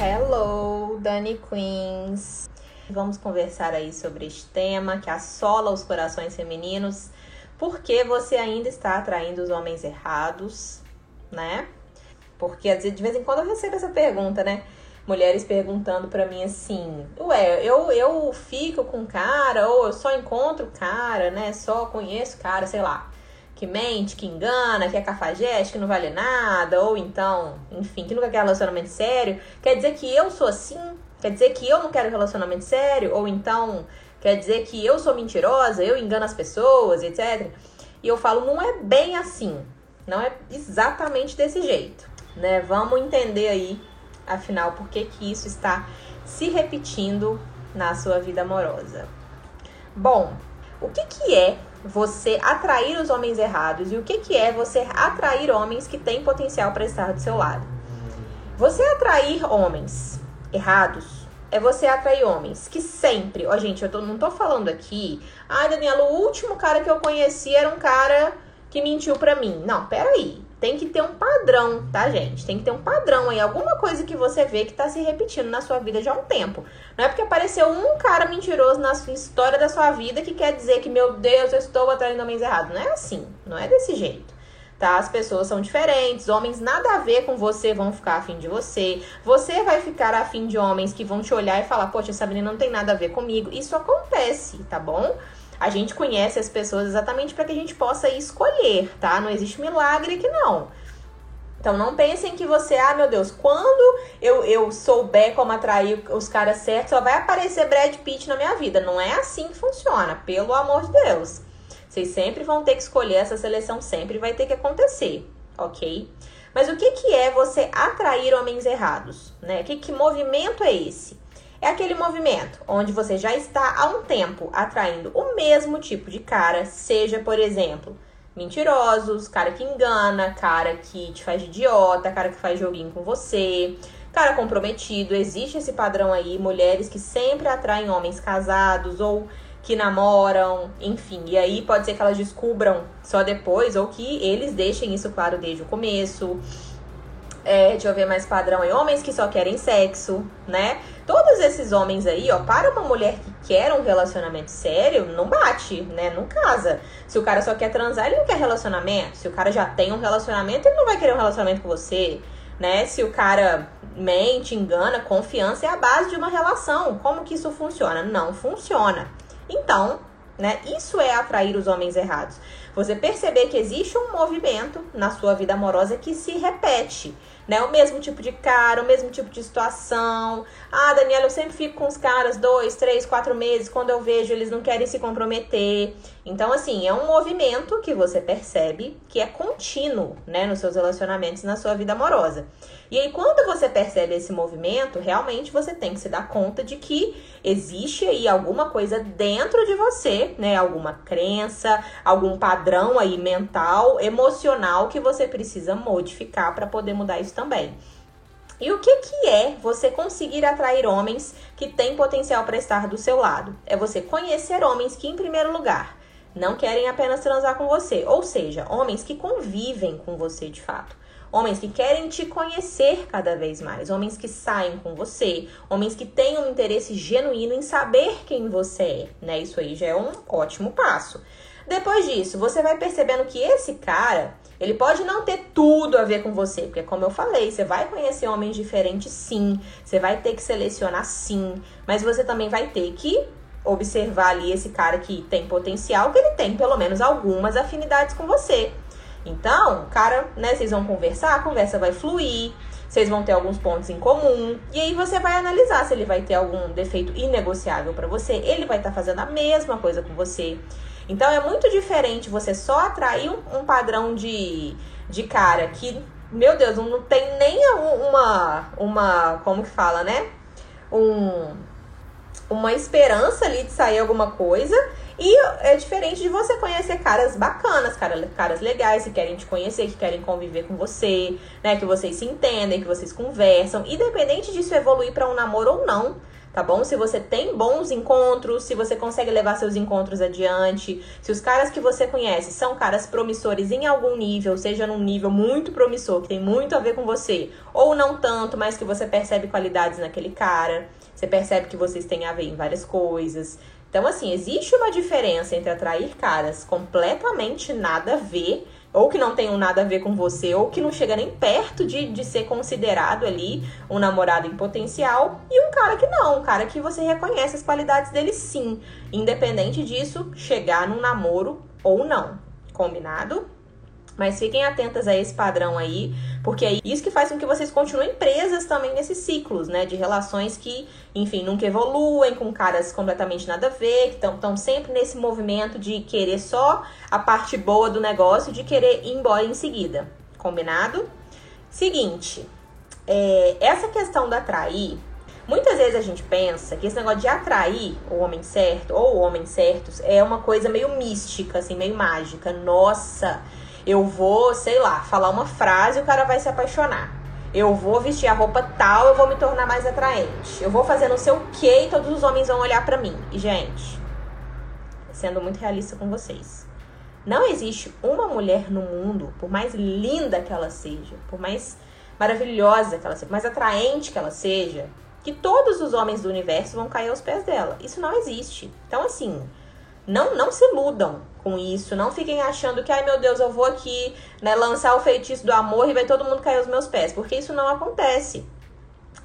Hello, Dani Queens. Vamos conversar aí sobre este tema que assola os corações femininos. Por que você ainda está atraindo os homens errados, né? Porque de vez em quando eu recebo essa pergunta, né? Mulheres perguntando para mim assim: Ué, eu, eu fico com cara, ou eu só encontro cara, né? Só conheço cara, sei lá, que mente, que engana, que é cafajeste, que não vale nada, ou então, enfim, que nunca quer relacionamento sério. Quer dizer que eu sou assim? Quer dizer que eu não quero relacionamento sério? Ou então, quer dizer que eu sou mentirosa, eu engano as pessoas, etc. E eu falo, não é bem assim. Não é exatamente desse jeito, né? Vamos entender aí, afinal, por que que isso está se repetindo na sua vida amorosa. Bom, o que que é você atrair os homens errados e o que que é você atrair homens que têm potencial para estar do seu lado? Você atrair homens errados é você atrair homens que sempre, ó gente, eu tô, não tô falando aqui, ai Daniela, o último cara que eu conheci era um cara que mentiu pra mim. Não, peraí. Tem que ter um padrão, tá, gente? Tem que ter um padrão aí, alguma coisa que você vê que tá se repetindo na sua vida já há um tempo. Não é porque apareceu um cara mentiroso na história da sua vida que quer dizer que, meu Deus, eu estou atraindo homens errados. Não é assim, não é desse jeito. Tá? As pessoas são diferentes, homens nada a ver com você vão ficar afim de você. Você vai ficar afim de homens que vão te olhar e falar, poxa, essa menina não tem nada a ver comigo. Isso acontece, tá bom? A gente conhece as pessoas exatamente para que a gente possa escolher, tá? Não existe milagre que não. Então não pensem que você, ah, meu Deus, quando eu, eu souber como atrair os caras certos, só vai aparecer Brad Pitt na minha vida. Não é assim que funciona, pelo amor de Deus. Vocês sempre vão ter que escolher essa seleção, sempre vai ter que acontecer, ok? Mas o que, que é você atrair homens errados? Né? Que, que movimento é esse? É aquele movimento onde você já está há um tempo atraindo o mesmo tipo de cara, seja, por exemplo, mentirosos, cara que engana, cara que te faz de idiota, cara que faz joguinho com você, cara comprometido. Existe esse padrão aí, mulheres que sempre atraem homens casados ou que namoram, enfim. E aí pode ser que elas descubram só depois ou que eles deixem isso claro desde o começo. É, deixa eu ver mais padrão aí. Homens que só querem sexo, né? Todos esses homens aí, ó, para uma mulher que quer um relacionamento sério, não bate, né? Não casa. Se o cara só quer transar, ele não quer relacionamento. Se o cara já tem um relacionamento, ele não vai querer um relacionamento com você, né? Se o cara mente, engana, confiança é a base de uma relação. Como que isso funciona? Não funciona. Então, né? Isso é atrair os homens errados. Você perceber que existe um movimento na sua vida amorosa que se repete né? O mesmo tipo de cara, o mesmo tipo de situação. Ah, Daniela, eu sempre fico com os caras dois, três, quatro meses. Quando eu vejo, eles não querem se comprometer. Então, assim, é um movimento que você percebe que é contínuo, né? Nos seus relacionamentos, na sua vida amorosa. E aí, quando você percebe esse movimento, realmente você tem que se dar conta de que existe aí alguma coisa dentro de você, né? Alguma crença, algum padrão aí mental, emocional que você precisa modificar para poder mudar isso também. E o que, que é você conseguir atrair homens que têm potencial para estar do seu lado? É você conhecer homens que, em primeiro lugar, não querem apenas transar com você, ou seja, homens que convivem com você de fato. Homens que querem te conhecer cada vez mais, homens que saem com você, homens que têm um interesse genuíno em saber quem você é, né? Isso aí já é um ótimo passo. Depois disso, você vai percebendo que esse cara, ele pode não ter tudo a ver com você, porque como eu falei, você vai conhecer homens diferentes sim, você vai ter que selecionar sim, mas você também vai ter que observar ali esse cara que tem potencial, que ele tem pelo menos algumas afinidades com você. Então, cara, né, vocês vão conversar, a conversa vai fluir, vocês vão ter alguns pontos em comum, e aí você vai analisar se ele vai ter algum defeito inegociável para você, ele vai estar tá fazendo a mesma coisa com você. Então é muito diferente você só atrair um, um padrão de, de cara que, meu Deus, não tem nem uma, uma, como que fala, né? Um, uma esperança ali de sair alguma coisa. E é diferente de você conhecer caras bacanas, caras, caras legais que querem te conhecer, que querem conviver com você, né? Que vocês se entendem, que vocês conversam. Independente disso evoluir para um namoro ou não, tá bom? Se você tem bons encontros, se você consegue levar seus encontros adiante, se os caras que você conhece são caras promissores em algum nível, seja num nível muito promissor, que tem muito a ver com você, ou não tanto, mas que você percebe qualidades naquele cara, você percebe que vocês têm a ver em várias coisas. Então, assim, existe uma diferença entre atrair caras completamente nada a ver ou que não tenham nada a ver com você, ou que não chega nem perto de, de ser considerado ali um namorado em potencial, e um cara que não, um cara que você reconhece as qualidades dele sim, independente disso, chegar num namoro ou não. Combinado? Mas fiquem atentas a esse padrão aí, porque é isso que faz com que vocês continuem presas também nesses ciclos, né? De relações que, enfim, nunca evoluem, com caras completamente nada a ver, que estão sempre nesse movimento de querer só a parte boa do negócio, de querer ir embora em seguida. Combinado? Seguinte, é, essa questão da atrair, muitas vezes a gente pensa que esse negócio de atrair o homem certo ou homens certos é uma coisa meio mística, assim, meio mágica. Nossa! Eu vou, sei lá, falar uma frase e o cara vai se apaixonar. Eu vou vestir a roupa tal, eu vou me tornar mais atraente. Eu vou fazer não sei o que e todos os homens vão olhar para mim. E, gente, sendo muito realista com vocês, não existe uma mulher no mundo, por mais linda que ela seja, por mais maravilhosa que ela seja, por mais atraente que ela seja, que todos os homens do universo vão cair aos pés dela. Isso não existe. Então, assim, não, não se iludam com isso. Não fiquem achando que, ai meu Deus, eu vou aqui né, lançar o feitiço do amor e vai todo mundo cair aos meus pés. Porque isso não acontece.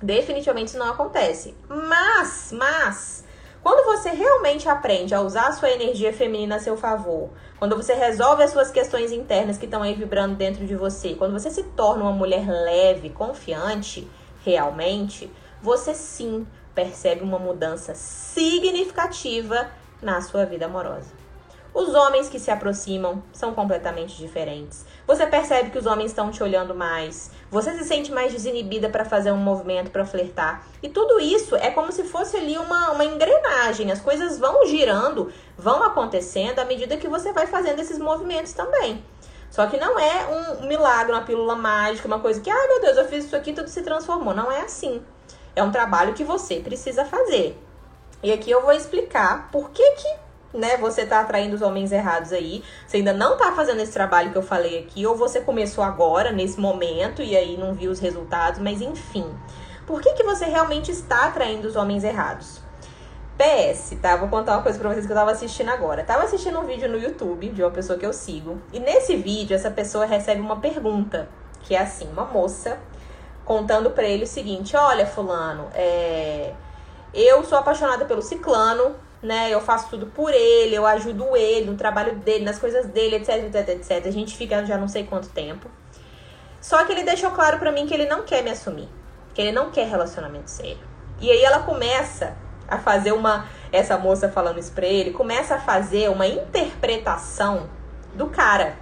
Definitivamente isso não acontece. Mas, mas, quando você realmente aprende a usar a sua energia feminina a seu favor, quando você resolve as suas questões internas que estão aí vibrando dentro de você, quando você se torna uma mulher leve, confiante, realmente, você sim percebe uma mudança significativa na sua vida amorosa. Os homens que se aproximam são completamente diferentes. Você percebe que os homens estão te olhando mais. Você se sente mais desinibida para fazer um movimento, para flertar. E tudo isso é como se fosse ali uma, uma engrenagem. As coisas vão girando, vão acontecendo à medida que você vai fazendo esses movimentos também. Só que não é um milagre, uma pílula mágica, uma coisa que, ai ah, meu Deus, eu fiz isso aqui, tudo se transformou. Não é assim. É um trabalho que você precisa fazer. E aqui eu vou explicar por que que, né, você tá atraindo os homens errados aí. Você ainda não tá fazendo esse trabalho que eu falei aqui, ou você começou agora, nesse momento, e aí não viu os resultados, mas enfim. Por que que você realmente está atraindo os homens errados? PS, tá? Vou contar uma coisa pra vocês que eu tava assistindo agora. Tava assistindo um vídeo no YouTube de uma pessoa que eu sigo. E nesse vídeo, essa pessoa recebe uma pergunta. Que é assim, uma moça contando pra ele o seguinte: Olha, fulano, é eu sou apaixonada pelo ciclano, né? Eu faço tudo por ele, eu ajudo ele no trabalho dele, nas coisas dele, etc, etc, etc. A gente fica já não sei quanto tempo. Só que ele deixou claro para mim que ele não quer me assumir, que ele não quer relacionamento sério. E aí ela começa a fazer uma essa moça falando isso pra ele, começa a fazer uma interpretação do cara.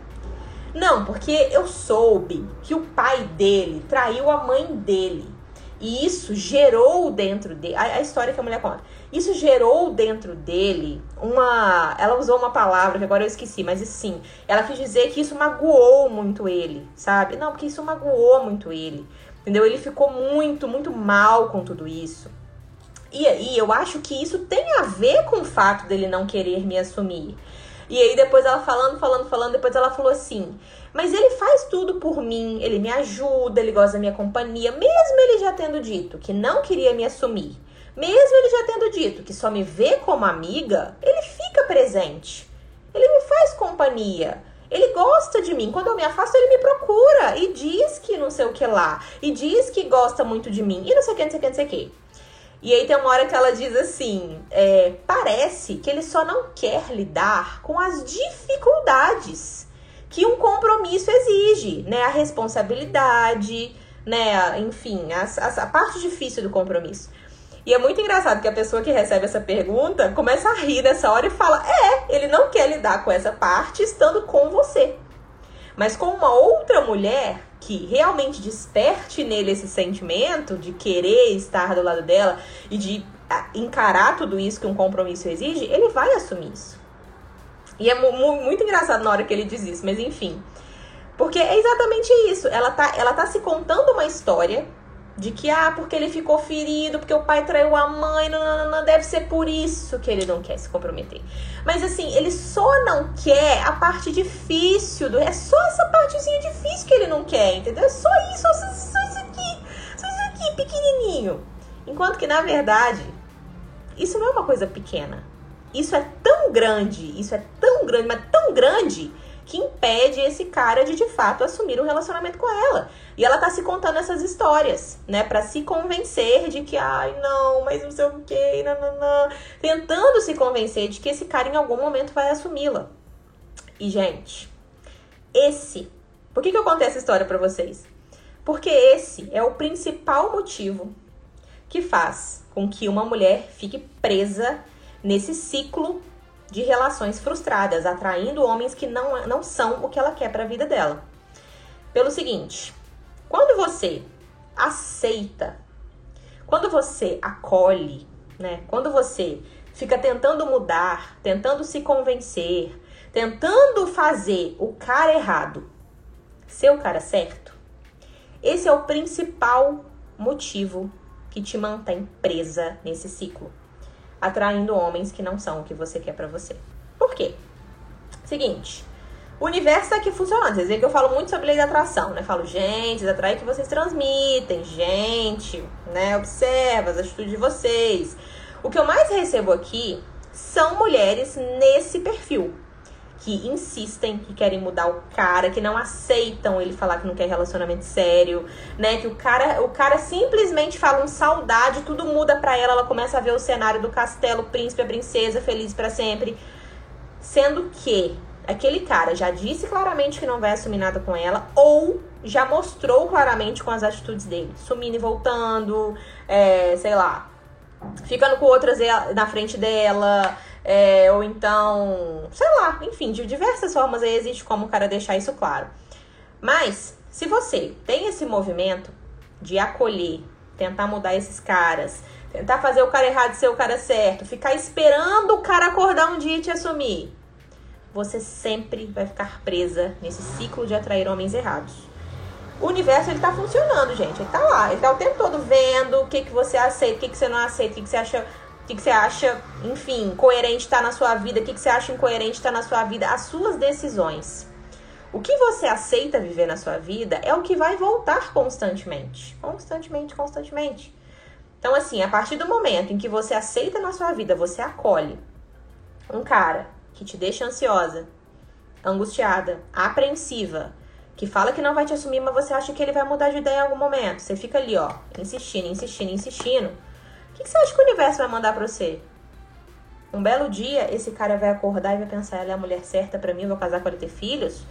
Não, porque eu soube que o pai dele traiu a mãe dele. E isso gerou dentro dele. A, a, história que a mulher conta. Isso gerou dentro dele uma. Ela usou uma palavra que agora eu esqueci, mas sim. Ela quis dizer que isso magoou muito ele, sabe? Não, porque isso magoou muito ele. Entendeu? Ele ficou muito, muito mal com tudo isso. E aí eu acho que isso tem a ver com o fato dele não querer me assumir. E aí depois ela falando, falando, falando, depois ela falou assim: "Mas ele faz tudo por mim, ele me ajuda, ele gosta da minha companhia, mesmo ele já tendo dito que não queria me assumir. Mesmo ele já tendo dito que só me vê como amiga, ele fica presente. Ele me faz companhia. Ele gosta de mim. Quando eu me afasto, ele me procura e diz que não sei o que lá. E diz que gosta muito de mim. E não sei o que, não sei o que, não sei o que. E aí tem uma hora que ela diz assim: é, parece que ele só não quer lidar com as dificuldades que um compromisso exige, né? A responsabilidade, né? Enfim, a, a parte difícil do compromisso. E é muito engraçado que a pessoa que recebe essa pergunta começa a rir nessa hora e fala: é, ele não quer lidar com essa parte estando com você. Mas com uma outra mulher, que realmente desperte nele esse sentimento de querer estar do lado dela e de ah, encarar tudo isso que um compromisso exige, ele vai assumir isso. E é muito engraçado na hora que ele diz isso, mas enfim. Porque é exatamente isso. Ela tá, ela tá se contando uma história de que, ah, porque ele ficou ferido, porque o pai traiu a mãe, não, não, não, deve ser por isso que ele não quer se comprometer. Mas assim, ele só não quer a parte difícil, do, é só essa partezinha difícil que ele não quer, entendeu? É só isso, só, só isso aqui, só isso aqui, pequenininho. Enquanto que, na verdade, isso não é uma coisa pequena. Isso é grande, isso é tão grande, mas tão grande que impede esse cara de de fato assumir um relacionamento com ela. E ela tá se contando essas histórias, né, para se convencer de que ai, não, mas não sei o quê, não, tentando se convencer de que esse cara em algum momento vai assumi-la. E gente, esse, por que que eu contei essa história para vocês? Porque esse é o principal motivo que faz com que uma mulher fique presa nesse ciclo de relações frustradas, atraindo homens que não, não são o que ela quer para a vida dela. Pelo seguinte, quando você aceita, quando você acolhe, né? Quando você fica tentando mudar, tentando se convencer, tentando fazer o cara errado ser o cara certo, esse é o principal motivo que te mantém presa nesse ciclo atraindo homens que não são o que você quer para você. Por quê? Seguinte, o universo tá aqui funcionando. Vocês veem que eu falo muito sobre lei da atração, né? Falo, gente, atrai que vocês transmitem, gente, né? Observa as atitudes de vocês. O que eu mais recebo aqui são mulheres nesse perfil que insistem, que querem mudar o cara, que não aceitam ele falar que não quer relacionamento sério, né? Que o cara, o cara simplesmente fala um saudade, tudo muda pra ela, ela começa a ver o cenário do castelo, príncipe, a princesa, feliz para sempre. Sendo que aquele cara já disse claramente que não vai assumir nada com ela, ou já mostrou claramente com as atitudes dele, sumindo e voltando, é, sei lá, ficando com outras na frente dela, é, ou então, sei lá, enfim, de diversas formas aí existe como o cara deixar isso claro. Mas, se você tem esse movimento de acolher, tentar mudar esses caras, tentar fazer o cara errado ser o cara certo, ficar esperando o cara acordar um dia e te assumir, você sempre vai ficar presa nesse ciclo de atrair homens errados. O universo ele tá funcionando, gente. Ele tá lá, ele tá o tempo todo vendo o que, que você aceita, o que, que você não aceita, o que, que você acha o que, que você acha, enfim, coerente está na sua vida, o que, que você acha incoerente está na sua vida, as suas decisões. O que você aceita viver na sua vida é o que vai voltar constantemente. Constantemente, constantemente. Então, assim, a partir do momento em que você aceita na sua vida, você acolhe um cara que te deixa ansiosa, angustiada, apreensiva, que fala que não vai te assumir, mas você acha que ele vai mudar de ideia em algum momento. Você fica ali, ó, insistindo, insistindo, insistindo que, que você acha que o universo vai mandar pra você? Um belo dia, esse cara vai acordar e vai pensar, ela é a mulher certa para mim, vou casar com ela e ter filhos?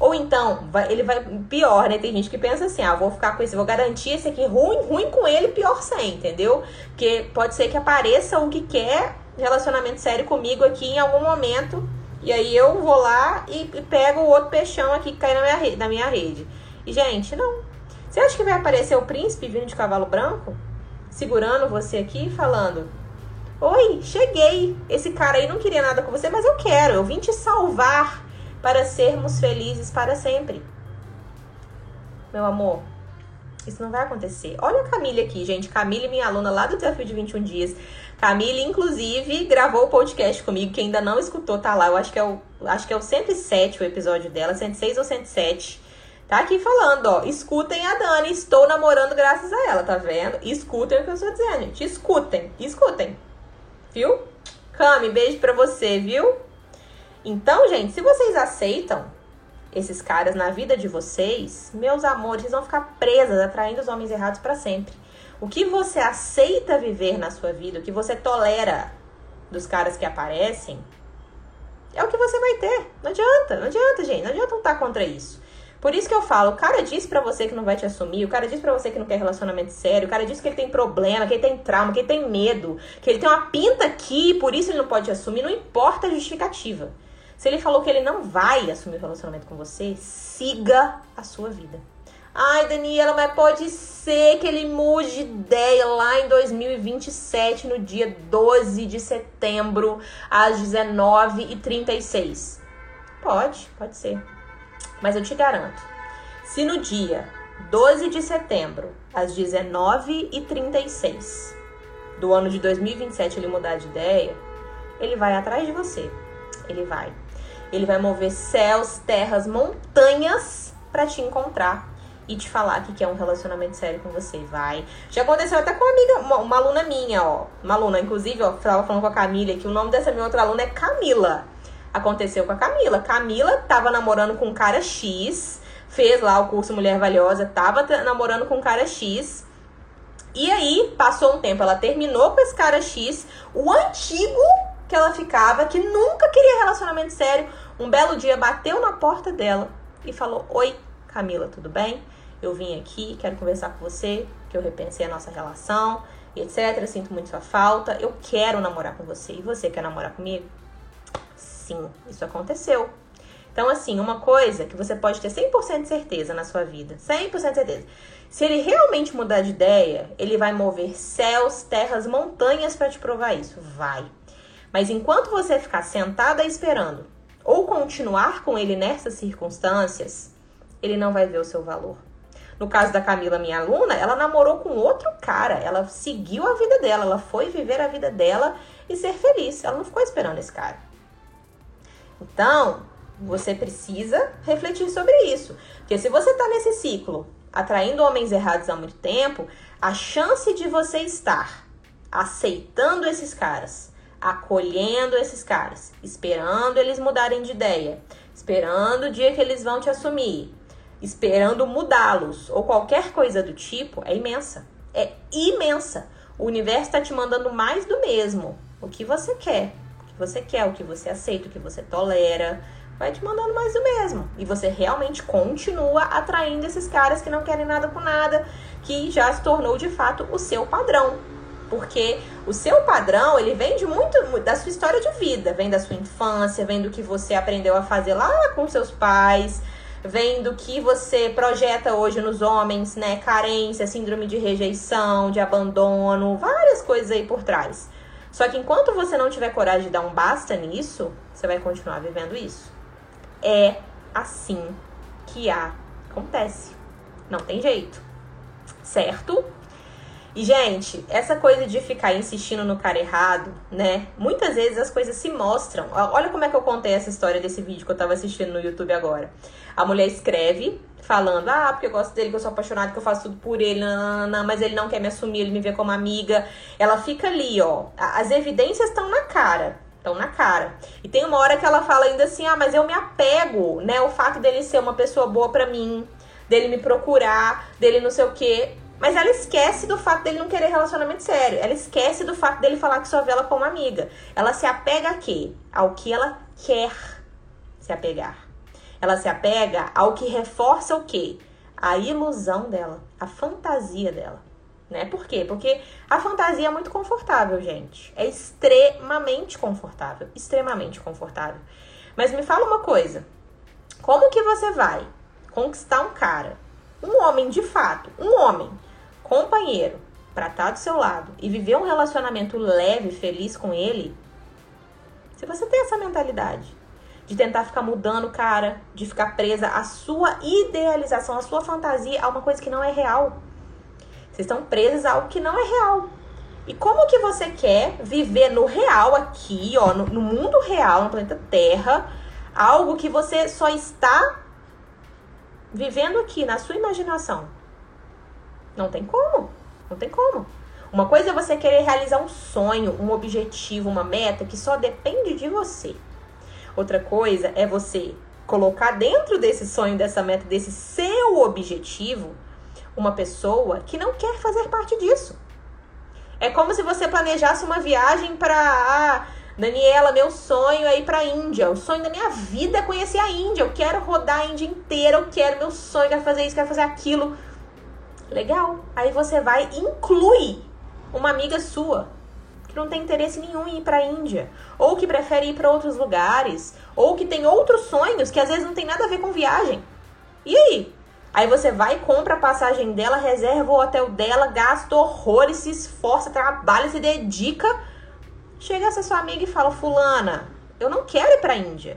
Ou então, vai, ele vai. Pior, né? Tem gente que pensa assim: ah, vou ficar com esse, vou garantir esse aqui ruim, ruim com ele, pior sem, entendeu? Porque pode ser que apareça o que quer relacionamento sério comigo aqui em algum momento. E aí eu vou lá e, e pego o outro peixão aqui que cai na minha, rede, na minha rede. E, gente, não. Você acha que vai aparecer o príncipe vindo de cavalo branco? segurando você aqui falando: Oi, cheguei. Esse cara aí não queria nada com você, mas eu quero. Eu vim te salvar para sermos felizes para sempre. Meu amor, isso não vai acontecer. Olha a Camille aqui, gente. Camille, minha aluna lá do Desafio de 21 Dias. Camille, inclusive, gravou o podcast comigo. Quem ainda não escutou, tá lá. Eu acho que é o, acho que é o 107 o episódio dela, 106 ou 107. Tá aqui falando, ó. Escutem a Dani. Estou namorando graças a ela, tá vendo? Escutem o que eu estou dizendo, gente. Escutem, escutem. Viu? Cami, beijo pra você, viu? Então, gente, se vocês aceitam esses caras na vida de vocês, meus amores, vão ficar presas, atraindo os homens errados para sempre. O que você aceita viver na sua vida, o que você tolera dos caras que aparecem, é o que você vai ter. Não adianta, não adianta, gente. Não adianta lutar contra isso. Por isso que eu falo, o cara disse para você que não vai te assumir, o cara disse para você que não quer relacionamento sério, o cara disse que ele tem problema, que ele tem trauma, que ele tem medo, que ele tem uma pinta aqui, por isso ele não pode te assumir, não importa a justificativa. Se ele falou que ele não vai assumir o relacionamento com você, siga a sua vida. Ai, Daniela, mas pode ser que ele mude de ideia lá em 2027, no dia 12 de setembro, às 19h36. Pode, pode ser. Mas eu te garanto, se no dia 12 de setembro, às 19h36 do ano de 2027 ele mudar de ideia, ele vai atrás de você. Ele vai. Ele vai mover céus, terras, montanhas para te encontrar e te falar que quer um relacionamento sério com você. Vai. Já aconteceu até com uma amiga, uma, uma aluna minha, ó. Uma aluna, inclusive, ó, tava falando com a Camila que o nome dessa minha outra aluna é Camila. Aconteceu com a Camila. Camila tava namorando com um cara X, fez lá o curso Mulher Valiosa, tava namorando com um cara X. E aí, passou um tempo, ela terminou com esse cara X, o antigo que ela ficava, que nunca queria relacionamento sério, um belo dia bateu na porta dela e falou: Oi, Camila, tudo bem? Eu vim aqui, quero conversar com você, que eu repensei a nossa relação etc. Sinto muito sua falta. Eu quero namorar com você. E você quer namorar comigo? Sim, isso aconteceu. Então, assim, uma coisa que você pode ter 100% de certeza na sua vida, 100% de certeza. Se ele realmente mudar de ideia, ele vai mover céus, terras, montanhas para te provar isso. Vai. Mas enquanto você ficar sentada esperando ou continuar com ele nessas circunstâncias, ele não vai ver o seu valor. No caso da Camila, minha aluna, ela namorou com outro cara. Ela seguiu a vida dela, ela foi viver a vida dela e ser feliz. Ela não ficou esperando esse cara. Então, você precisa refletir sobre isso. Porque se você está nesse ciclo, atraindo homens errados há muito tempo, a chance de você estar aceitando esses caras, acolhendo esses caras, esperando eles mudarem de ideia, esperando o dia que eles vão te assumir, esperando mudá-los ou qualquer coisa do tipo, é imensa. É imensa. O universo está te mandando mais do mesmo. O que você quer. O que você quer, o que você aceita, o que você tolera vai te mandando mais do mesmo. E você realmente continua atraindo esses caras que não querem nada com nada, que já se tornou de fato o seu padrão. Porque o seu padrão, ele vem de muito da sua história de vida, vem da sua infância, vem do que você aprendeu a fazer lá com seus pais, vem do que você projeta hoje nos homens, né? Carência, síndrome de rejeição, de abandono, várias coisas aí por trás. Só que enquanto você não tiver coragem de dar um basta nisso, você vai continuar vivendo isso. É assim que acontece. Não tem jeito. Certo? E, gente, essa coisa de ficar insistindo no cara errado, né? Muitas vezes as coisas se mostram. Olha como é que eu contei essa história desse vídeo que eu tava assistindo no YouTube agora. A mulher escreve falando, ah, porque eu gosto dele, que eu sou apaixonada, que eu faço tudo por ele, nanana, mas ele não quer me assumir, ele me vê como amiga. Ela fica ali, ó. As evidências estão na cara estão na cara. E tem uma hora que ela fala ainda assim: "Ah, mas eu me apego, né, o fato dele ser uma pessoa boa para mim, dele me procurar, dele não sei o quê". Mas ela esquece do fato dele não querer relacionamento sério. Ela esquece do fato dele falar que só vê ela como amiga. Ela se apega a quê? Ao que ela quer se apegar. Ela se apega ao que reforça o quê? A ilusão dela, a fantasia dela né? Por quê? Porque a fantasia é muito confortável, gente. É extremamente confortável, extremamente confortável. Mas me fala uma coisa. Como que você vai conquistar um cara, um homem de fato, um homem, companheiro, para estar tá do seu lado e viver um relacionamento leve, feliz com ele? Se você tem essa mentalidade de tentar ficar mudando cara, de ficar presa à sua idealização, à sua fantasia, a uma coisa que não é real. Vocês estão presos a algo que não é real. E como que você quer viver no real aqui, ó, no, no mundo real, no planeta Terra, algo que você só está vivendo aqui na sua imaginação? Não tem como. Não tem como. Uma coisa é você querer realizar um sonho, um objetivo, uma meta que só depende de você. Outra coisa é você colocar dentro desse sonho, dessa meta, desse seu objetivo, uma pessoa que não quer fazer parte disso. É como se você planejasse uma viagem para ah, Daniela, meu sonho é ir para a Índia. O sonho da minha vida é conhecer a Índia. Eu quero rodar a Índia inteira. Eu quero meu sonho, quero fazer isso, quero fazer aquilo. Legal. Aí você vai e inclui uma amiga sua que não tem interesse nenhum em ir para a Índia, ou que prefere ir para outros lugares, ou que tem outros sonhos que às vezes não tem nada a ver com viagem. E aí? Aí você vai, compra a passagem dela, reserva o hotel dela, gasta horrores, se esforça, trabalha, se dedica. Chega essa sua amiga e fala: Fulana, eu não quero ir pra Índia.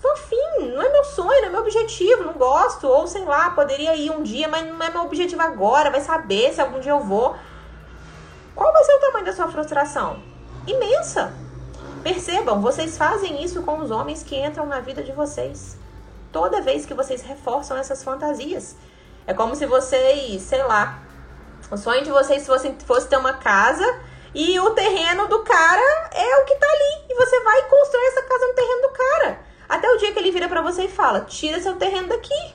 Tô afim, não é meu sonho, não é meu objetivo, não gosto. Ou sei lá, poderia ir um dia, mas não é meu objetivo agora. Vai saber se algum dia eu vou. Qual vai ser o tamanho da sua frustração? Imensa. Percebam, vocês fazem isso com os homens que entram na vida de vocês. Toda vez que vocês reforçam essas fantasias. É como se vocês, sei lá, o sonho de vocês fosse, fosse ter uma casa e o terreno do cara é o que tá ali. E você vai construir essa casa no terreno do cara. Até o dia que ele vira para você e fala: tira seu terreno daqui.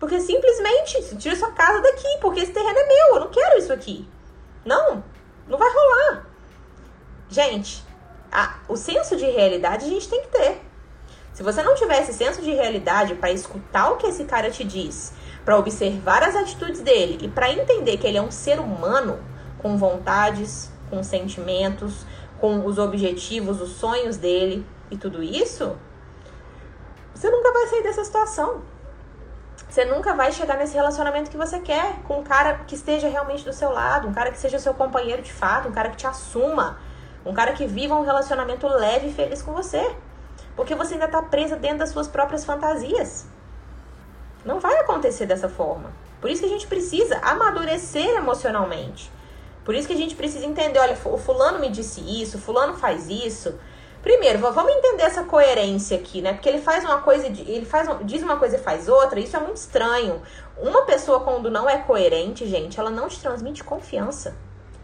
Porque simplesmente, tira sua casa daqui, porque esse terreno é meu, eu não quero isso aqui. Não, não vai rolar. Gente, a, o senso de realidade a gente tem que ter. Se você não tiver esse senso de realidade para escutar o que esse cara te diz, para observar as atitudes dele e para entender que ele é um ser humano com vontades, com sentimentos, com os objetivos, os sonhos dele e tudo isso, você nunca vai sair dessa situação. Você nunca vai chegar nesse relacionamento que você quer com um cara que esteja realmente do seu lado, um cara que seja seu companheiro de fato, um cara que te assuma, um cara que viva um relacionamento leve e feliz com você. Porque você ainda está presa dentro das suas próprias fantasias. Não vai acontecer dessa forma. Por isso que a gente precisa amadurecer emocionalmente. Por isso que a gente precisa entender, olha, o fulano me disse isso, fulano faz isso. Primeiro, vamos entender essa coerência aqui, né? Porque ele faz uma coisa, ele faz, diz uma coisa e faz outra, isso é muito estranho. Uma pessoa quando não é coerente, gente, ela não te transmite confiança.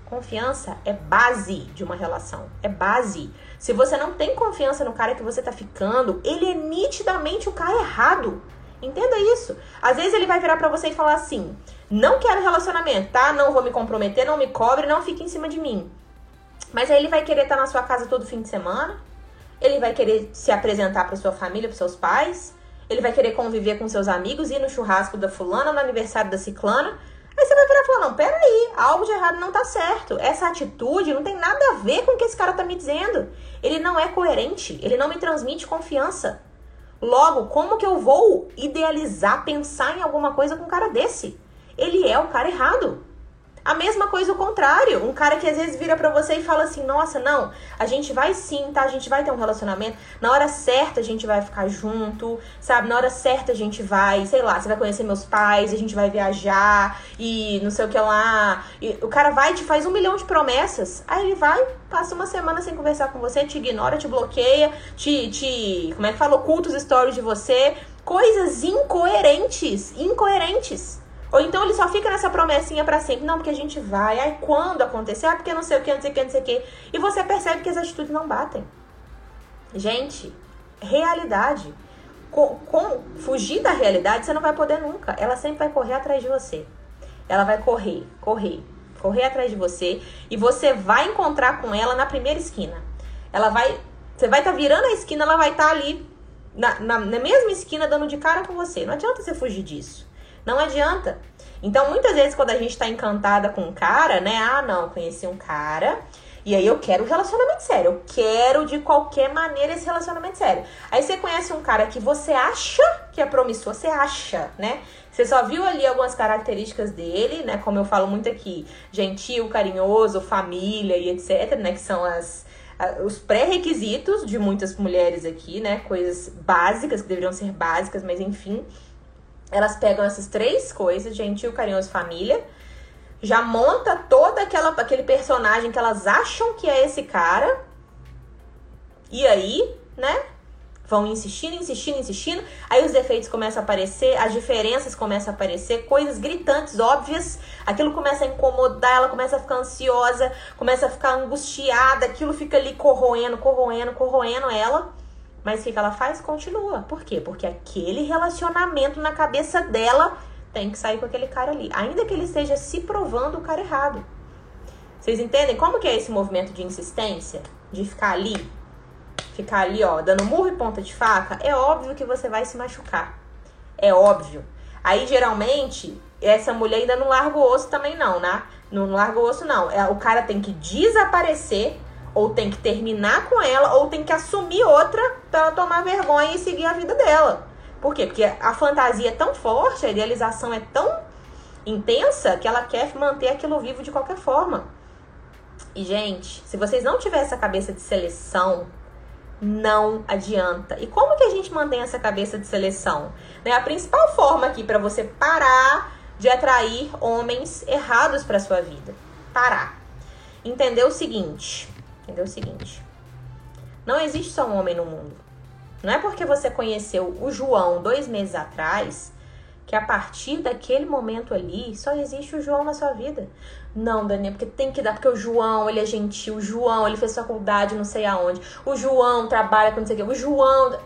Confiança é base de uma relação, é base. Se você não tem confiança no cara que você tá ficando, ele é nitidamente o cara errado. Entenda isso. Às vezes ele vai virar para você e falar assim: "Não quero relacionamento, tá? Não vou me comprometer, não me cobre, não fique em cima de mim". Mas aí ele vai querer estar na sua casa todo fim de semana, ele vai querer se apresentar para sua família, para seus pais, ele vai querer conviver com seus amigos, ir no churrasco da fulana, no aniversário da ciclana. Aí você vai virar e falar: não, peraí, algo de errado não tá certo. Essa atitude não tem nada a ver com o que esse cara tá me dizendo. Ele não é coerente, ele não me transmite confiança. Logo, como que eu vou idealizar, pensar em alguma coisa com um cara desse? Ele é o cara errado. A mesma coisa o contrário. Um cara que às vezes vira para você e fala assim: "Nossa, não, a gente vai sim, tá? A gente vai ter um relacionamento. Na hora certa a gente vai ficar junto, sabe? Na hora certa a gente vai, sei lá, você vai conhecer meus pais, a gente vai viajar e não sei o que lá". E o cara vai e te faz um milhão de promessas. Aí ele vai, passa uma semana sem conversar com você, te ignora, te bloqueia, te te, como é que fala, oculta os stories de você, coisas incoerentes, incoerentes. Ou então ele só fica nessa promessinha para sempre. Não, porque a gente vai. Aí quando acontecer? Ah, porque não sei o que, não sei o que, não sei o que. E você percebe que as atitudes não batem. Gente, realidade. Com, com, fugir da realidade você não vai poder nunca. Ela sempre vai correr atrás de você. Ela vai correr, correr, correr atrás de você. E você vai encontrar com ela na primeira esquina. Ela vai. Você vai estar tá virando a esquina, ela vai estar tá ali na, na, na mesma esquina dando de cara com você. Não adianta você fugir disso. Não adianta. Então, muitas vezes, quando a gente tá encantada com um cara, né? Ah, não, conheci um cara. E aí eu quero um relacionamento sério. Eu quero de qualquer maneira esse relacionamento sério. Aí você conhece um cara que você acha que é promissor, você acha, né? Você só viu ali algumas características dele, né? Como eu falo muito aqui, gentil, carinhoso, família e etc, né? Que são as, os pré-requisitos de muitas mulheres aqui, né? Coisas básicas, que deveriam ser básicas, mas enfim. Elas pegam essas três coisas, gentil, carinhoso, família, já monta toda aquela aquele personagem que elas acham que é esse cara. E aí, né? Vão insistindo, insistindo, insistindo. Aí os defeitos começam a aparecer, as diferenças começam a aparecer, coisas gritantes, óbvias. Aquilo começa a incomodar, ela começa a ficar ansiosa, começa a ficar angustiada, aquilo fica ali corroendo, corroendo, corroendo ela. Mas o que, ela faz? Continua. Por quê? Porque aquele relacionamento na cabeça dela tem que sair com aquele cara ali. Ainda que ele esteja se provando o cara errado. Vocês entendem como que é esse movimento de insistência? De ficar ali? Ficar ali, ó, dando murro e ponta de faca? É óbvio que você vai se machucar. É óbvio. Aí, geralmente, essa mulher ainda não larga o osso também não, né? Não larga o osso não. É, o cara tem que desaparecer ou tem que terminar com ela, ou tem que assumir outra para ela tomar vergonha e seguir a vida dela. Por quê? Porque a fantasia é tão forte, a idealização é tão intensa que ela quer manter aquilo vivo de qualquer forma. E, gente, se vocês não tiverem essa cabeça de seleção, Não adianta. E como que a gente mantém essa cabeça de seleção? Né? A principal forma aqui para você parar de atrair homens errados para sua vida. Parar. Entender o seguinte. Entender o seguinte. Não existe só um homem no mundo. Não é porque você conheceu o João dois meses atrás que a partir daquele momento ali só existe o João na sua vida. Não, Daniel, porque tem que dar, porque o João, ele é gentil, o João, ele fez faculdade não sei aonde, o João trabalha com não sei o quê, o João.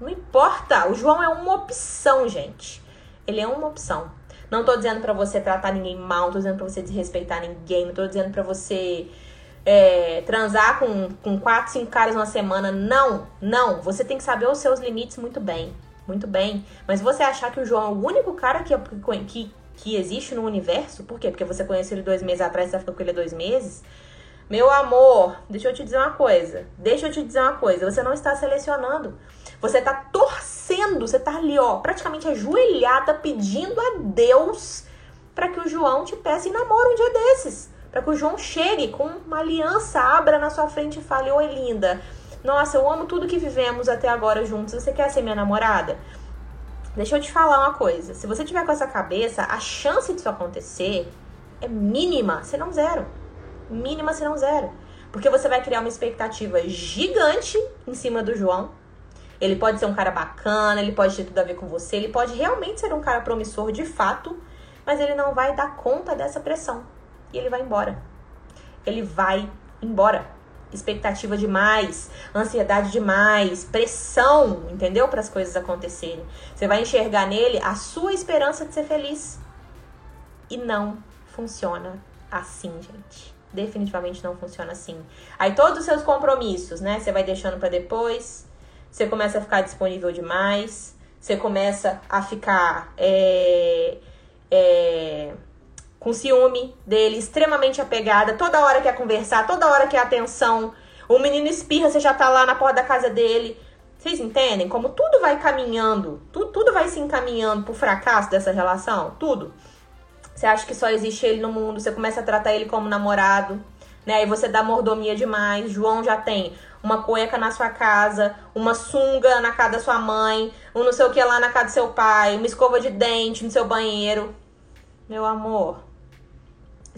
Não importa, o João é uma opção, gente. Ele é uma opção. Não tô dizendo para você tratar ninguém mal, não tô dizendo pra você desrespeitar ninguém, não tô dizendo para você é, transar com, com quatro, cinco caras uma semana. Não, não. Você tem que saber os seus limites muito bem muito bem. Mas você achar que o João é o único cara que, que, que existe no universo, por quê? Porque você conheceu ele dois meses atrás e você ficou com ele dois meses? Meu amor, deixa eu te dizer uma coisa. Deixa eu te dizer uma coisa. Você não está selecionando. Você está torcendo. Você está ali, ó, praticamente ajoelhada, pedindo a Deus para que o João te peça em namoro um dia desses. Para que o João chegue com uma aliança, abra na sua frente e fale: Oi, linda, nossa, eu amo tudo que vivemos até agora juntos. Você quer ser minha namorada? Deixa eu te falar uma coisa. Se você tiver com essa cabeça, a chance disso acontecer é mínima, se não zero. Mínima, se não zero. Porque você vai criar uma expectativa gigante em cima do João. Ele pode ser um cara bacana, ele pode ter tudo a ver com você, ele pode realmente ser um cara promissor de fato, mas ele não vai dar conta dessa pressão. E ele vai embora. Ele vai embora expectativa demais, ansiedade demais, pressão, entendeu? Para as coisas acontecerem. Você vai enxergar nele a sua esperança de ser feliz. E não funciona assim, gente. Definitivamente não funciona assim. Aí todos os seus compromissos, né? Você vai deixando para depois. Você começa a ficar disponível demais. Você começa a ficar é, é, com ciúme dele, extremamente apegada, toda hora quer conversar, toda hora quer atenção. O menino espirra, você já tá lá na porta da casa dele. Vocês entendem como tudo vai caminhando, tudo, tudo vai se encaminhando pro fracasso dessa relação? Tudo. Você acha que só existe ele no mundo, você começa a tratar ele como namorado, né? Aí você dá mordomia demais. João já tem uma cueca na sua casa, uma sunga na casa da sua mãe, um não sei o que lá na casa do seu pai, uma escova de dente no seu banheiro. Meu amor,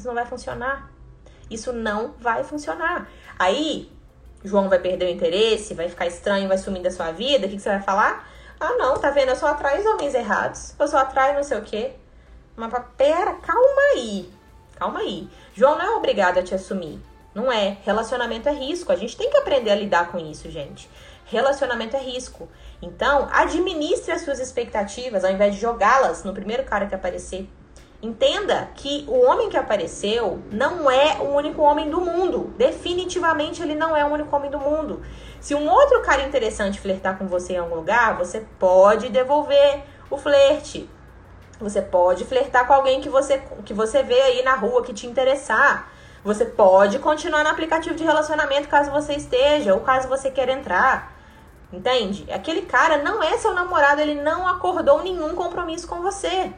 isso não vai funcionar. Isso não vai funcionar. Aí, João vai perder o interesse, vai ficar estranho, vai sumir da sua vida. O que, que você vai falar? Ah, não, tá vendo? Eu só atraio homens errados. Eu só atraio não sei o quê. Mas pera, calma aí. Calma aí. João não é obrigado a te assumir. Não é. Relacionamento é risco. A gente tem que aprender a lidar com isso, gente. Relacionamento é risco. Então, administre as suas expectativas ao invés de jogá-las no primeiro cara que aparecer. Entenda que o homem que apareceu não é o único homem do mundo. Definitivamente ele não é o único homem do mundo. Se um outro cara interessante flertar com você em algum lugar, você pode devolver o flerte. Você pode flertar com alguém que você, que você vê aí na rua que te interessar. Você pode continuar no aplicativo de relacionamento caso você esteja ou caso você queira entrar. Entende? Aquele cara não é seu namorado, ele não acordou nenhum compromisso com você.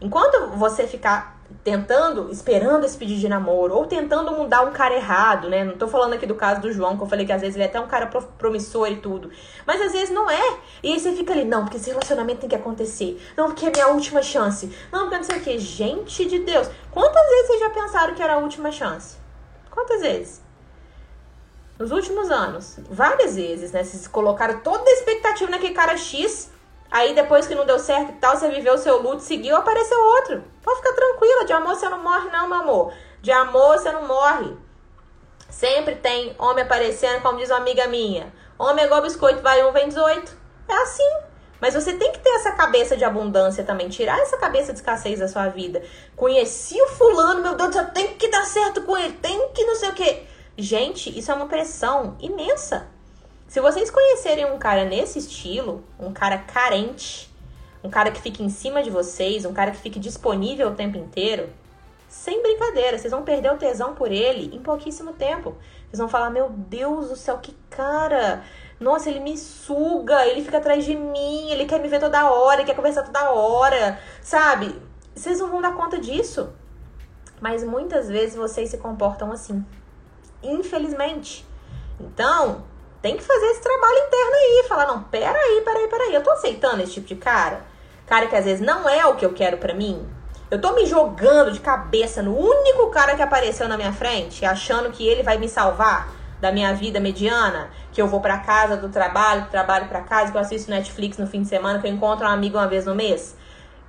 Enquanto você ficar tentando, esperando esse pedido de namoro, ou tentando mudar um cara errado, né? Não tô falando aqui do caso do João, que eu falei que às vezes ele é até um cara promissor e tudo. Mas às vezes não é. E aí você fica ali, não, porque esse relacionamento tem que acontecer. Não, porque é minha última chance. Não, porque não sei o que. Gente de Deus. Quantas vezes vocês já pensaram que era a última chance? Quantas vezes? Nos últimos anos. Várias vezes, né? Vocês colocaram toda a expectativa naquele cara X Aí depois que não deu certo e tal, você viveu o seu luto, seguiu, apareceu outro. Pode ficar tranquila, de amor você não morre não, meu amor. De amor você não morre. Sempre tem homem aparecendo, como diz uma amiga minha. Homem é igual biscoito, vai um, vem 18. É assim. Mas você tem que ter essa cabeça de abundância também. Tirar essa cabeça de escassez da sua vida. Conheci o fulano, meu Deus, eu tenho que dar certo com ele. Tem que não sei o quê. Gente, isso é uma pressão imensa. Se vocês conhecerem um cara nesse estilo, um cara carente, um cara que fica em cima de vocês, um cara que fique disponível o tempo inteiro, sem brincadeira, vocês vão perder o tesão por ele em pouquíssimo tempo. Vocês vão falar: Meu Deus do céu, que cara! Nossa, ele me suga, ele fica atrás de mim, ele quer me ver toda hora, ele quer conversar toda hora, sabe? Vocês não vão dar conta disso. Mas muitas vezes vocês se comportam assim. Infelizmente. Então, tem que fazer esse trabalho interno aí. Falar, não, peraí, peraí, peraí. Eu tô aceitando esse tipo de cara? Cara que às vezes não é o que eu quero para mim? Eu tô me jogando de cabeça no único cara que apareceu na minha frente, achando que ele vai me salvar da minha vida mediana, que eu vou para casa do trabalho, do trabalho para casa, que eu assisto Netflix no fim de semana, que eu encontro um amigo uma vez no mês.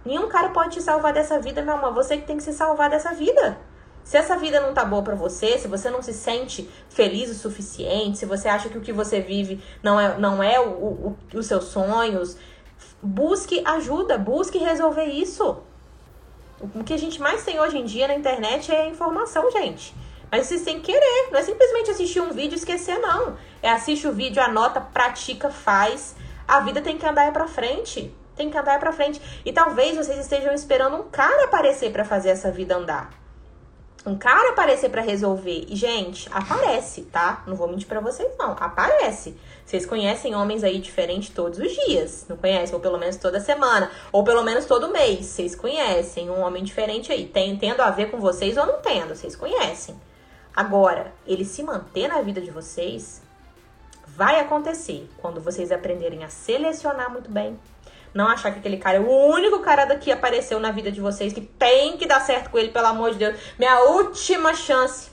Nenhum cara pode te salvar dessa vida, meu amor. Você que tem que se salvar dessa vida. Se essa vida não tá boa para você, se você não se sente feliz o suficiente, se você acha que o que você vive não é, não é o, o, os seus sonhos, busque ajuda, busque resolver isso. O que a gente mais tem hoje em dia na internet é informação, gente. Mas você tem que querer. Não é simplesmente assistir um vídeo e esquecer, não. É assiste o vídeo, anota, pratica, faz. A vida tem que andar pra frente. Tem que andar pra frente. E talvez vocês estejam esperando um cara aparecer para fazer essa vida andar um cara aparecer para resolver. E, gente, aparece, tá? Não vou mentir para vocês, não. Aparece. Vocês conhecem homens aí diferentes todos os dias. Não conhecem? Ou pelo menos toda semana. Ou pelo menos todo mês. Vocês conhecem um homem diferente aí. Tem, tendo a ver com vocês ou não tendo. Vocês conhecem. Agora, ele se manter na vida de vocês vai acontecer quando vocês aprenderem a selecionar muito bem não achar que aquele cara é o único cara daqui apareceu na vida de vocês que tem que dar certo com ele, pelo amor de Deus. Minha última chance.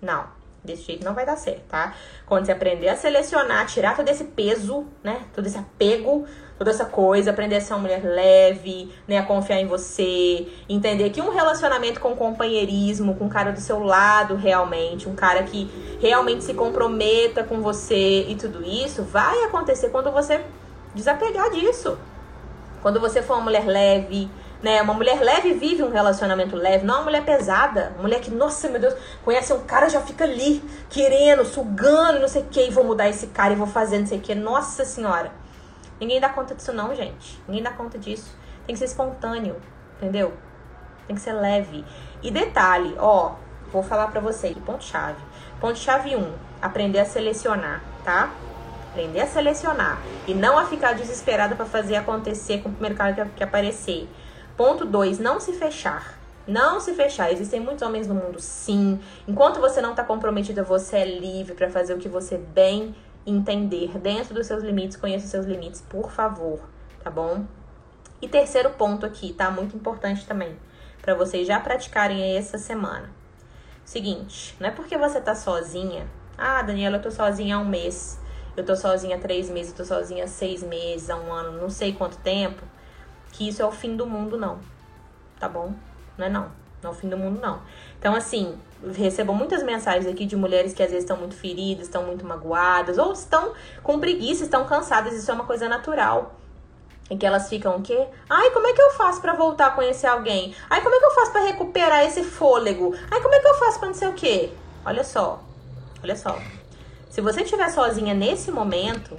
Não, desse jeito não vai dar certo, tá? Quando você aprender a selecionar, tirar todo esse peso, né? Todo esse apego, toda essa coisa, aprender a ser uma mulher leve, né? A confiar em você, entender que um relacionamento com companheirismo, com um cara do seu lado realmente, um cara que realmente se comprometa com você e tudo isso, vai acontecer quando você desapegar disso. Quando você for uma mulher leve, né? Uma mulher leve vive um relacionamento leve, não uma mulher pesada. Mulher que, nossa, meu Deus, conhece um cara já fica ali, querendo, sugando, não sei o que, e vou mudar esse cara e vou fazer não sei o que. Nossa senhora. Ninguém dá conta disso, não, gente. Ninguém dá conta disso. Tem que ser espontâneo, entendeu? Tem que ser leve. E detalhe, ó, vou falar pra vocês, ponto-chave. Ponto-chave 1, um, aprender a selecionar, tá? Aprender a selecionar e não a ficar desesperada para fazer acontecer com o primeiro cara que, que aparecer. Ponto 2, não se fechar. Não se fechar. Existem muitos homens no mundo, sim. Enquanto você não está comprometida, você é livre para fazer o que você bem entender. Dentro dos seus limites, conheça os seus limites, por favor, tá bom? E terceiro ponto aqui, tá? Muito importante também, para vocês já praticarem essa semana. Seguinte, não é porque você tá sozinha. Ah, Daniela, eu tô sozinha há um mês eu tô sozinha há três meses, eu tô sozinha há seis meses, há um ano, não sei quanto tempo, que isso é o fim do mundo, não. Tá bom? Não é não. Não é o fim do mundo, não. Então, assim, recebo muitas mensagens aqui de mulheres que às vezes estão muito feridas, estão muito magoadas, ou estão com preguiça, estão cansadas, isso é uma coisa natural. E que elas ficam o quê? Ai, como é que eu faço para voltar a conhecer alguém? Ai, como é que eu faço para recuperar esse fôlego? Ai, como é que eu faço para não sei o quê? Olha só. Olha só. Se você estiver sozinha nesse momento,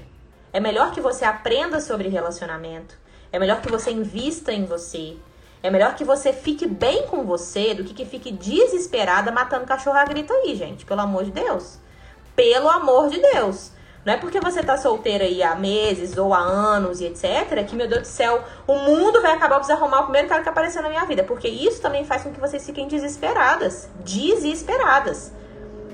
é melhor que você aprenda sobre relacionamento. É melhor que você invista em você. É melhor que você fique bem com você do que que fique desesperada matando cachorro a grita aí, gente. Pelo amor de Deus. Pelo amor de Deus. Não é porque você tá solteira aí há meses ou há anos e etc. que, meu Deus do céu, o mundo vai acabar pra arrumar o primeiro cara que apareceu na minha vida. Porque isso também faz com que vocês fiquem desesperadas. Desesperadas.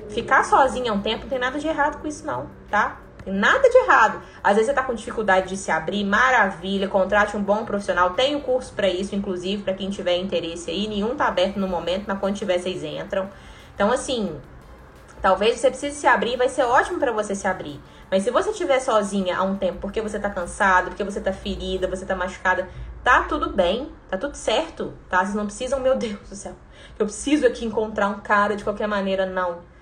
Ficar sozinha um tempo não tem nada de errado com isso, não, tá? Tem nada de errado. Às vezes você tá com dificuldade de se abrir, maravilha, contrate um bom profissional. Tem o um curso para isso, inclusive, para quem tiver interesse aí. Nenhum tá aberto no momento, mas quando tiver, vocês entram. Então, assim, talvez você precise se abrir, vai ser ótimo para você se abrir. Mas se você estiver sozinha há um tempo porque você tá cansado, porque você tá ferida, você tá machucada, tá tudo bem, tá tudo certo, tá? Vocês não precisam, meu Deus do céu, eu preciso aqui encontrar um cara de qualquer maneira, não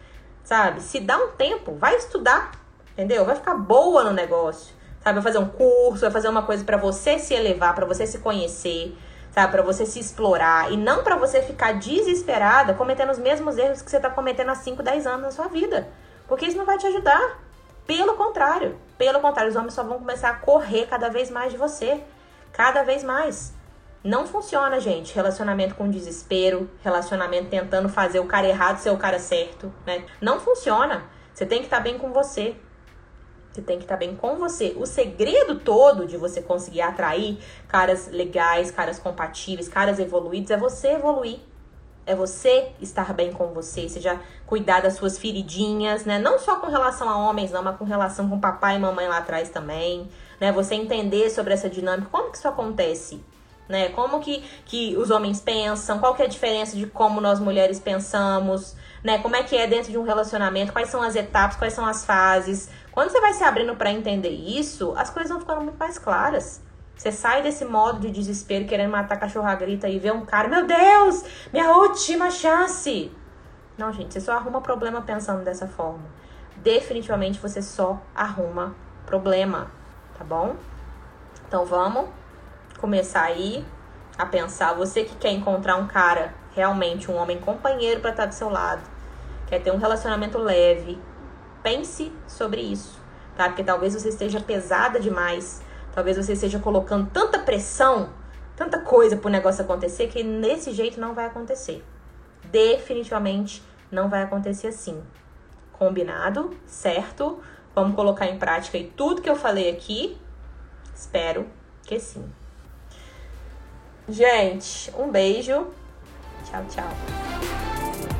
sabe? Se dá um tempo, vai estudar, entendeu? Vai ficar boa no negócio, sabe? Vai fazer um curso, vai fazer uma coisa para você se elevar, para você se conhecer, sabe? Para você se explorar e não para você ficar desesperada cometendo os mesmos erros que você tá cometendo há 5, 10 anos na sua vida. Porque isso não vai te ajudar. Pelo contrário, pelo contrário, os homens só vão começar a correr cada vez mais de você. Cada vez mais. Não funciona, gente. Relacionamento com desespero, relacionamento tentando fazer o cara errado ser o cara certo, né? Não funciona. Você tem que estar tá bem com você. Você tem que estar tá bem com você. O segredo todo de você conseguir atrair caras legais, caras compatíveis, caras evoluídos é você evoluir. É você estar bem com você, seja cuidar das suas feridinhas, né? Não só com relação a homens, não, mas com relação com papai e mamãe lá atrás também, né? Você entender sobre essa dinâmica, como que isso acontece, né? Como que, que os homens pensam, qual que é a diferença de como nós mulheres pensamos, né? Como é que é dentro de um relacionamento, quais são as etapas, quais são as fases. Quando você vai se abrindo para entender isso, as coisas vão ficando muito mais claras. Você sai desse modo de desespero, querendo matar cachorra grita e vê um cara, meu Deus, minha última chance. Não, gente, você só arruma problema pensando dessa forma. Definitivamente você só arruma problema, tá bom? Então vamos começar aí a pensar. Você que quer encontrar um cara, realmente um homem companheiro para estar do seu lado, quer ter um relacionamento leve, pense sobre isso, tá? Porque talvez você esteja pesada demais Talvez você esteja colocando tanta pressão, tanta coisa pro negócio acontecer que nesse jeito não vai acontecer. Definitivamente não vai acontecer assim. Combinado? Certo? Vamos colocar em prática aí tudo que eu falei aqui. Espero que sim. Gente, um beijo. Tchau, tchau.